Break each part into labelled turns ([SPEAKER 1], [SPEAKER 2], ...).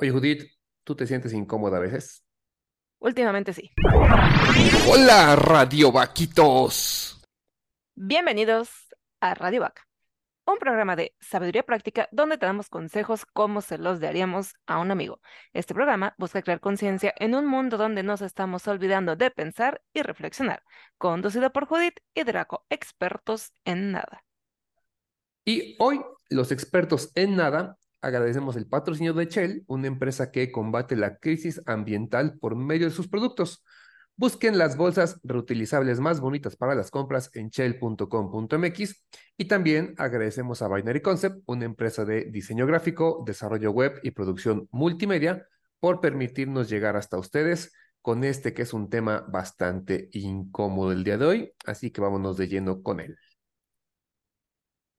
[SPEAKER 1] Oye, Judith, ¿tú te sientes incómoda a veces?
[SPEAKER 2] Últimamente sí.
[SPEAKER 1] Hola, Radio Vaquitos.
[SPEAKER 2] Bienvenidos a Radio Vaca, un programa de sabiduría práctica donde te damos consejos como se los daríamos a un amigo. Este programa busca crear conciencia en un mundo donde nos estamos olvidando de pensar y reflexionar. Conducido por Judith y Draco, expertos en nada.
[SPEAKER 1] Y hoy, los expertos en nada agradecemos el patrocinio de Shell, una empresa que combate la crisis ambiental por medio de sus productos. Busquen las bolsas reutilizables más bonitas para las compras en shell.com.mx y también agradecemos a Binary Concept, una empresa de diseño gráfico, desarrollo web y producción multimedia, por permitirnos llegar hasta ustedes con este que es un tema bastante incómodo el día de hoy, así que vámonos de lleno con él.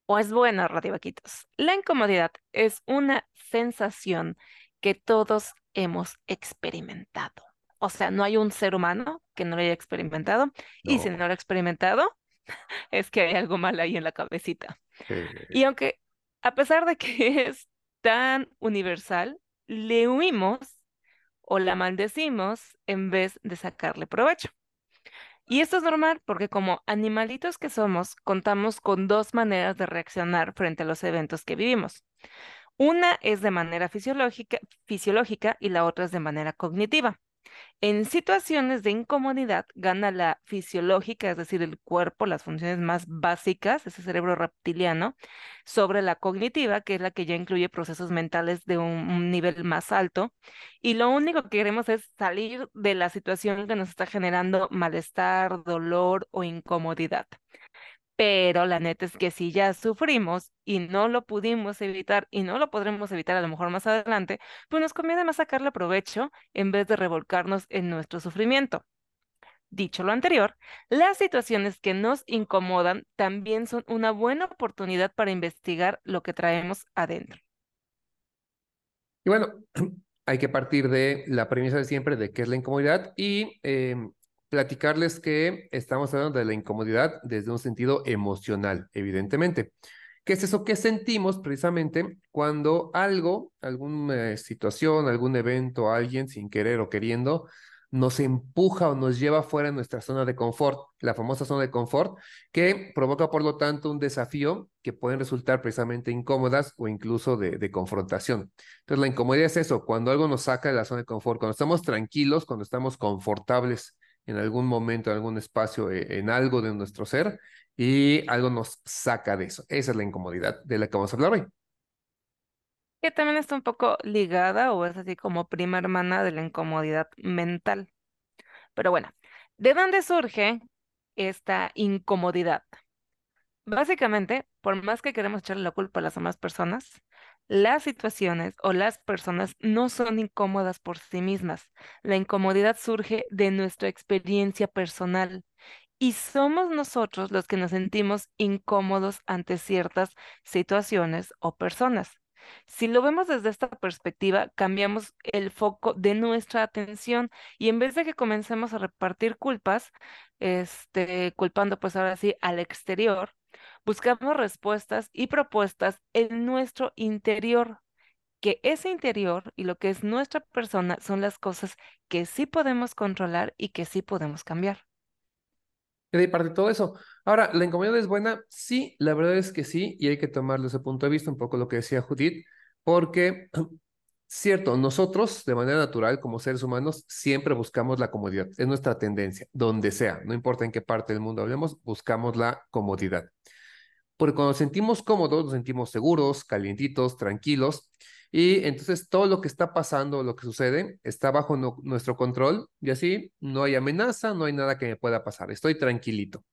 [SPEAKER 2] Pues bueno, Vaquitos, la incomodidad es una sensación que todos hemos experimentado. O sea, no hay un ser humano que no lo haya experimentado. Y si no lo ha experimentado, es que hay algo mal ahí en la cabecita. Y aunque, a pesar de que es tan universal, le huimos o la maldecimos en vez de sacarle provecho. Y esto es normal porque como animalitos que somos, contamos con dos maneras de reaccionar frente a los eventos que vivimos. Una es de manera fisiológica, y la otra es de manera cognitiva. En situaciones de incomodidad gana la fisiológica, es decir, el cuerpo, las funciones más básicas, ese cerebro reptiliano, sobre la cognitiva, que es la que ya incluye procesos mentales de un, nivel más alto. Y lo único que queremos es salir de la situación que nos está generando malestar, dolor o incomodidad. Pero la neta es que si ya sufrimos y no lo pudimos evitar y no lo podremos evitar a lo mejor más adelante, pues nos conviene más sacarle provecho en vez de revolcarnos en nuestro sufrimiento. Dicho lo anterior, las situaciones que nos incomodan también son una buena oportunidad para investigar lo que traemos adentro.
[SPEAKER 1] Y bueno, hay que partir de la premisa de siempre de qué es la incomodidad y em, platicarles que estamos hablando de la incomodidad desde un sentido emocional, evidentemente. ¿Qué es eso que sentimos precisamente cuando algo, alguna situación, algún evento, alguien sin querer o queriendo, nos empuja o nos lleva fuera de nuestra zona de confort, la famosa zona de confort, que provoca por lo tanto un desafío que pueden resultar precisamente incómodas o incluso de, confrontación. Entonces la incomodidad es eso, cuando algo nos saca de la zona de confort, cuando estamos tranquilos, cuando estamos confortables en algún momento, en algún espacio, eh, en algo de nuestro ser y algo nos saca de eso. Esa es la incomodidad de la que vamos a hablar hoy.
[SPEAKER 2] Que también está un poco ligada o es así como prima hermana de la incomodidad mental. Pero bueno, ¿de dónde surge esta incomodidad? Básicamente, por más que queremos echarle la culpa a las demás personas, las situaciones o las personas no son incómodas por sí mismas. La incomodidad surge de nuestra experiencia personal y somos nosotros los que nos sentimos incómodos ante ciertas situaciones o personas. Si lo vemos desde esta perspectiva, cambiamos el foco de nuestra atención y en vez de que comencemos a repartir culpas, este, culpando pues ahora sí al exterior, buscamos respuestas y propuestas en nuestro interior, que ese interior y lo que es nuestra persona son las cosas que sí podemos controlar y que sí podemos cambiar.
[SPEAKER 1] Y de parte de todo eso. Ahora, ¿la incomodidad es buena? Sí, la verdad es que sí, y hay que tomarlo ese punto de vista, un poco lo que decía Judith, porque, cierto, nosotros de manera natural, como seres humanos, siempre buscamos la comodidad, es nuestra tendencia, donde sea, no importa en qué parte del mundo hablemos, buscamos la comodidad. Porque cuando nos sentimos cómodos, nos sentimos seguros, calientitos, tranquilos, y entonces todo lo que está pasando, lo que sucede, está bajo nuestro control y así no hay amenaza, no hay nada que me pueda pasar, estoy tranquilito.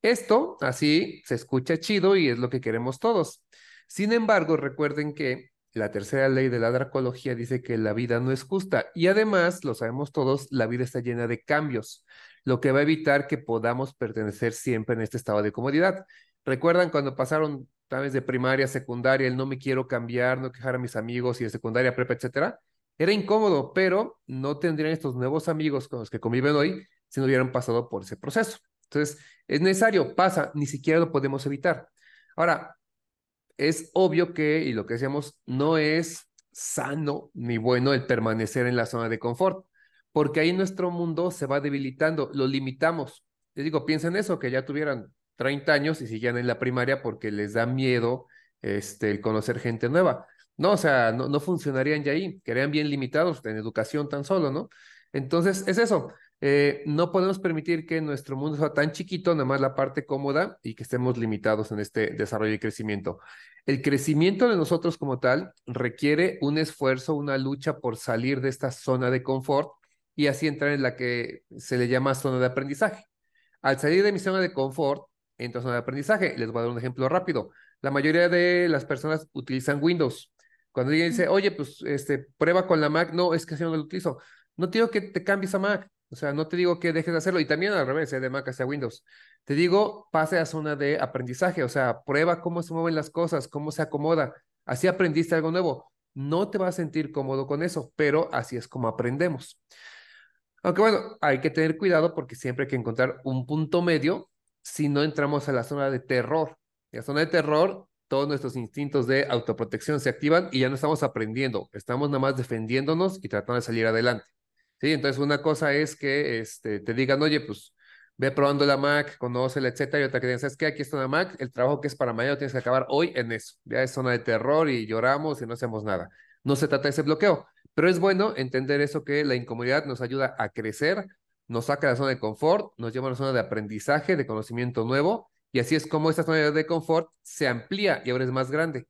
[SPEAKER 1] Esto así se escucha chido y es lo que queremos todos. Sin embargo, recuerden que la tercera ley de la dracología dice que la vida no es justa y además, lo sabemos todos, la vida está llena de cambios, lo que va a evitar que podamos pertenecer siempre en este estado de comodidad. ¿Recuerdan cuando pasaron vez de primaria, secundaria, el no me quiero cambiar, no quejar a mis amigos y de secundaria, prepa, etcétera? Era incómodo, pero no tendrían estos nuevos amigos con los que conviven hoy si no hubieran pasado por ese proceso. Entonces, es necesario, pasa, ni siquiera lo podemos evitar. Ahora, es obvio que, y lo que decíamos, no es sano ni bueno el permanecer en la zona de confort, porque ahí nuestro mundo se va debilitando, lo limitamos. Les digo, piensen eso, que ya tuvieran 30 años y siguen en la primaria porque les da miedo este, conocer gente nueva. No, o sea, no, no funcionarían ya ahí, quedarían bien limitados en educación tan solo, ¿no? Entonces, es eso. Eh, no podemos permitir que nuestro mundo sea tan chiquito, nada más la parte cómoda, y que estemos limitados en este desarrollo y crecimiento. El crecimiento de nosotros como tal requiere un esfuerzo, una lucha por salir de esta zona de confort y así entrar en la que se le llama zona de aprendizaje. Al salir de mi zona de confort, entro a zona de aprendizaje. Les voy a dar un ejemplo rápido. La mayoría de las personas utilizan Windows. Cuando alguien dice, oye, pues este, prueba con la Mac, no, es que así no lo utilizo. No te digo que te cambies a Mac, o sea, no te digo que dejes de hacerlo, y también al revés, ¿eh? de Mac hacia Windows. Te digo, pase a zona de aprendizaje, o sea, prueba cómo se mueven las cosas, cómo se acomoda. Así aprendiste algo nuevo. No te vas a sentir cómodo con eso, pero así es como aprendemos. Aunque bueno, hay que tener cuidado porque siempre hay que encontrar un punto medio si no entramos a la zona de terror. En la zona de terror, todos nuestros instintos de autoprotección se activan y ya no estamos aprendiendo, estamos nada más defendiéndonos y tratando de salir adelante. Sí, entonces una cosa es que este, te digan, oye, pues ve probando la Mac, conócela, etcétera, y otra que digan, ¿sabes qué? Aquí está una Mac, el trabajo que es para mañana tienes que acabar hoy en eso. Ya es zona de terror y lloramos y no hacemos nada. No se trata de ese bloqueo, pero es bueno entender eso que la incomodidad nos ayuda a crecer, nos saca de la zona de confort, nos lleva a una zona de aprendizaje, de conocimiento nuevo, y así es como esta zona de confort se amplía y ahora es más grande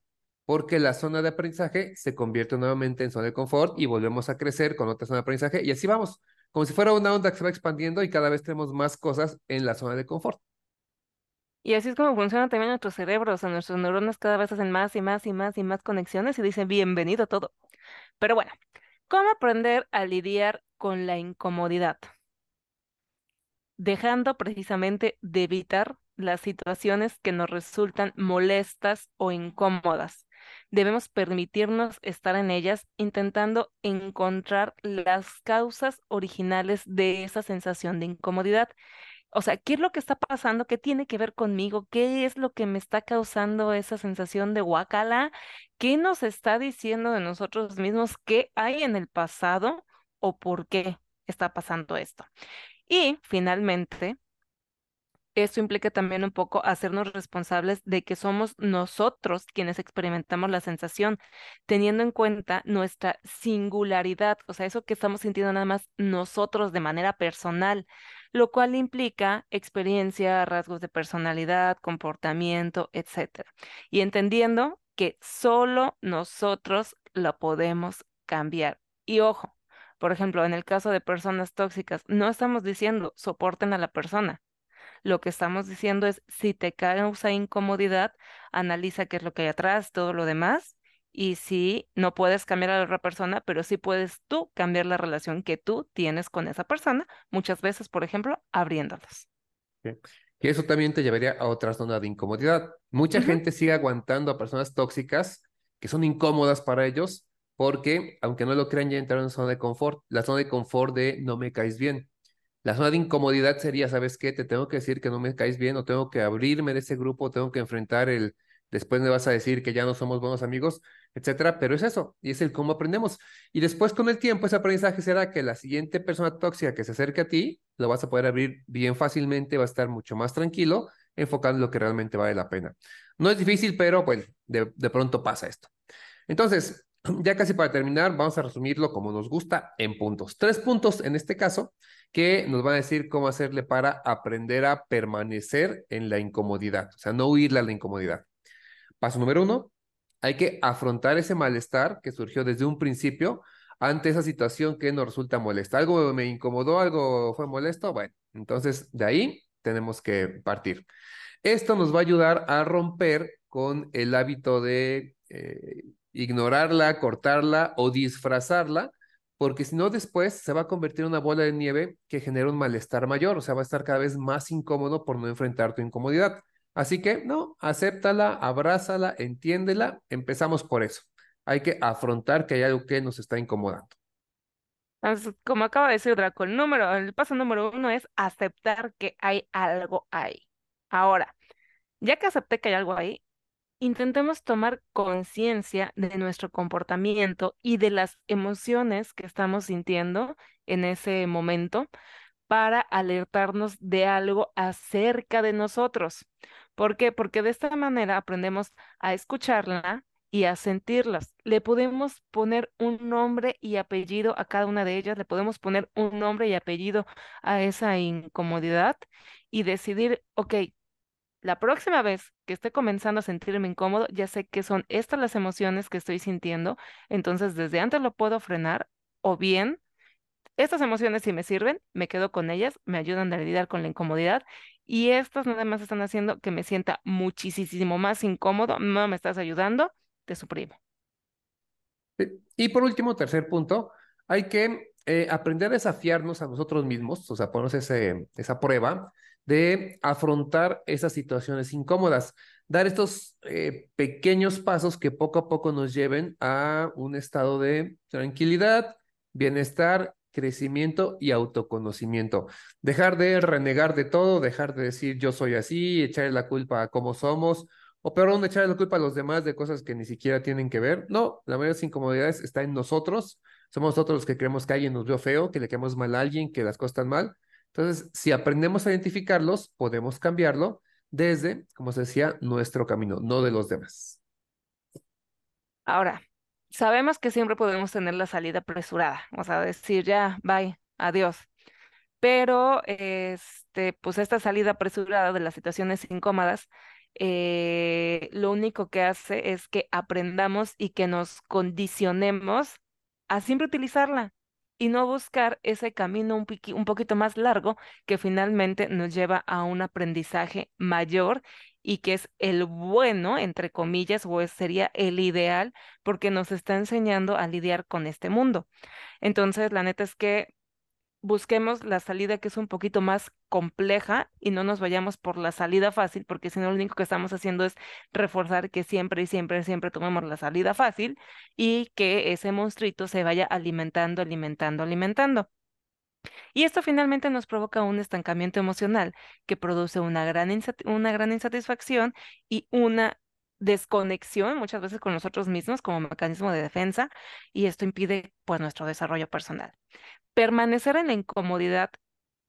[SPEAKER 1] porque la zona de aprendizaje se convierte nuevamente en zona de confort y volvemos a crecer con otra zona de aprendizaje y así vamos, como si fuera una onda que se va expandiendo y cada vez tenemos más cosas en la zona de confort.
[SPEAKER 2] Y así es como funciona también nuestro cerebro, o sea, nuestras neuronas cada vez hacen más y más y más y más conexiones y dicen bienvenido todo. Pero bueno, ¿cómo aprender a lidiar con la incomodidad? Dejando precisamente de evitar las situaciones que nos resultan molestas o incómodas debemos permitirnos estar en ellas intentando encontrar las causas originales de esa sensación de incomodidad. O sea, ¿qué es lo que está pasando? ¿Qué tiene que ver conmigo? ¿Qué es lo que me está causando esa sensación de guacala? ¿Qué nos está diciendo de nosotros mismos? ¿Qué hay en el pasado o por qué está pasando esto? Y finalmente, esto implica también un poco hacernos responsables de que somos nosotros quienes experimentamos la sensación, teniendo en cuenta nuestra singularidad, o sea, eso que estamos sintiendo nada más nosotros de manera personal, lo cual implica experiencia, rasgos de personalidad, comportamiento, etc. Y entendiendo que solo nosotros lo podemos cambiar. Y ojo, por ejemplo, en el caso de personas tóxicas, no estamos diciendo soporten a la persona lo que estamos diciendo es, si te causa incomodidad, analiza qué es lo que hay atrás, todo lo demás, y si no puedes cambiar a la otra persona, pero sí puedes tú cambiar la relación que tú tienes con esa persona, muchas veces, por ejemplo, abriéndolas.
[SPEAKER 1] Que eso también te llevaría a otra zona de incomodidad. Mucha gente sigue aguantando a personas tóxicas que son incómodas para ellos porque, aunque no lo crean, ya entraron en zona de confort, la zona de confort de no me caes bien. La zona de incomodidad sería, ¿sabes qué? Te tengo que decir que no me caes bien o tengo que abrirme de ese grupo, tengo que enfrentar el, después me vas a decir que ya no somos buenos amigos, etcétera, pero es eso, y es el cómo aprendemos. Y después con el tiempo ese aprendizaje será que la siguiente persona tóxica que se acerque a ti, lo vas a poder abrir bien fácilmente, va a estar mucho más tranquilo, enfocando en lo que realmente vale la pena. No es difícil, pero bueno, de, de pronto pasa esto. Entonces, ya casi para terminar, vamos a resumirlo como nos gusta en puntos. Tres puntos en este caso que nos van a decir cómo hacerle para aprender a permanecer en la incomodidad, o sea, no huirle a la incomodidad. Paso número uno, hay que afrontar ese malestar que surgió desde un principio ante esa situación que nos resulta molesta. Algo me incomodó, algo fue molesto, bueno, entonces de ahí tenemos que partir. Esto nos va a ayudar a romper con el hábito de eh, ignorarla, cortarla o disfrazarla porque si no después se va a convertir en una bola de nieve que genera un malestar mayor, o sea, va a estar cada vez más incómodo por no enfrentar tu incomodidad. Así que, no, acéptala, abrázala, entiéndela, empezamos por eso. Hay que afrontar que hay algo que nos está incomodando.
[SPEAKER 2] como acaba de decir Draco, el número, el paso número uno es aceptar que hay algo ahí. Ahora, ya que acepté que hay algo ahí, intentemos tomar conciencia de nuestro comportamiento y de las emociones que estamos sintiendo en ese momento para alertarnos de algo acerca de nosotros. ¿Por qué? Porque de esta manera aprendemos a escucharla y a sentirlas. Le podemos poner un nombre y apellido a cada una de ellas, le podemos poner un nombre y apellido a esa incomodidad y decidir, ok, la próxima vez que esté comenzando a sentirme incómodo, ya sé que son estas las emociones que estoy sintiendo, entonces desde antes lo puedo frenar o bien estas emociones si me sirven, me quedo con ellas, me ayudan a lidiar con la incomodidad y estas nada más están haciendo que me sienta muchísimo más incómodo, no me estás ayudando, te suprimo.
[SPEAKER 1] Y por último, tercer punto, hay que eh, aprender a desafiarnos a nosotros mismos, o sea, ponernos esa prueba de afrontar esas situaciones incómodas, dar estos eh, pequeños pasos que poco a poco nos lleven a un estado de tranquilidad, bienestar, crecimiento y autoconocimiento. Dejar de renegar de todo, dejar de decir yo soy así, echarle la culpa a cómo somos, o peor aún, echarle la culpa a los demás de cosas que ni siquiera tienen que ver. No, la mayoría de las incomodidades está en nosotros. Somos nosotros los que creemos que alguien nos vio feo, que le queremos mal a alguien, que las cosas están mal. Entonces, si aprendemos a identificarlos, podemos cambiarlo desde, como se decía, nuestro camino, no de los demás.
[SPEAKER 2] Ahora, sabemos que siempre podemos tener la salida apresurada, o sea, decir ya, bye, adiós. Pero, este, pues esta salida apresurada de las situaciones incómodas, eh, lo único que hace es que aprendamos y que nos condicionemos a siempre utilizarla y no buscar ese camino un, un poquito más largo que finalmente nos lleva a un aprendizaje mayor y que es el bueno, entre comillas, o sería el ideal, porque nos está enseñando a lidiar con este mundo. Entonces, la neta es que busquemos la salida que es un poquito más compleja y no nos vayamos por la salida fácil, porque si no lo único que estamos haciendo es reforzar que siempre y siempre, siempre tomemos la salida fácil y que ese monstruito se vaya alimentando, alimentando, alimentando. Y esto finalmente nos provoca un estancamiento emocional que produce una gran, una gran insatisfacción y una desconexión muchas veces con nosotros mismos como mecanismo de defensa y esto impide pues nuestro desarrollo personal. Permanecer en la incomodidad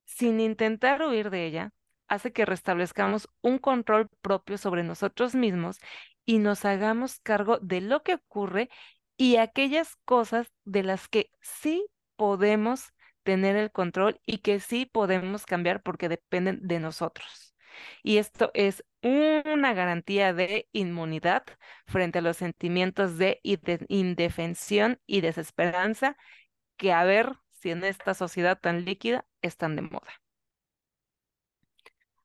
[SPEAKER 2] sin intentar huir de ella hace que restablezcamos un control propio sobre nosotros mismos y nos hagamos cargo de lo que ocurre y aquellas cosas de las que sí podemos tener el control y que sí podemos cambiar porque dependen de nosotros. Y esto es una garantía de inmunidad frente a los sentimientos de indefensión y desesperanza que a ver si en esta sociedad tan líquida están de moda.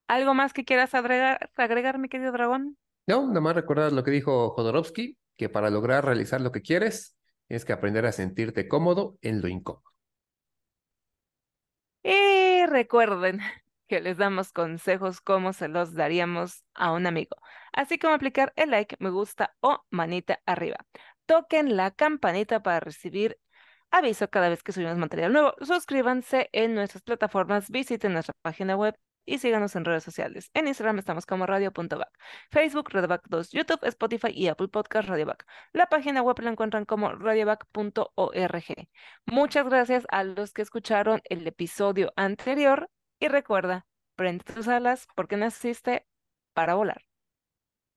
[SPEAKER 2] ¿Algo más que quieras agregar, agregar mi querido dragón?
[SPEAKER 1] No, nada más recordar lo que dijo Jodorowsky, que para lograr realizar lo que quieres, tienes que aprender a sentirte cómodo en lo incómodo.
[SPEAKER 2] Y recuerden que les damos consejos como se los daríamos a un amigo, así como aplicar el like, me gusta o manita arriba. Toquen la campanita para recibir aviso cada vez que subimos material nuevo. Suscríbanse en nuestras plataformas, visiten nuestra página web y síganos en redes sociales. En Instagram estamos como radio.back, Facebook radioback 2, YouTube, Spotify y Apple Podcast radioback. La página web la encuentran como radioback.org. Muchas gracias a los que escucharon el episodio anterior y recuerda, prende tus alas porque naciste para volar.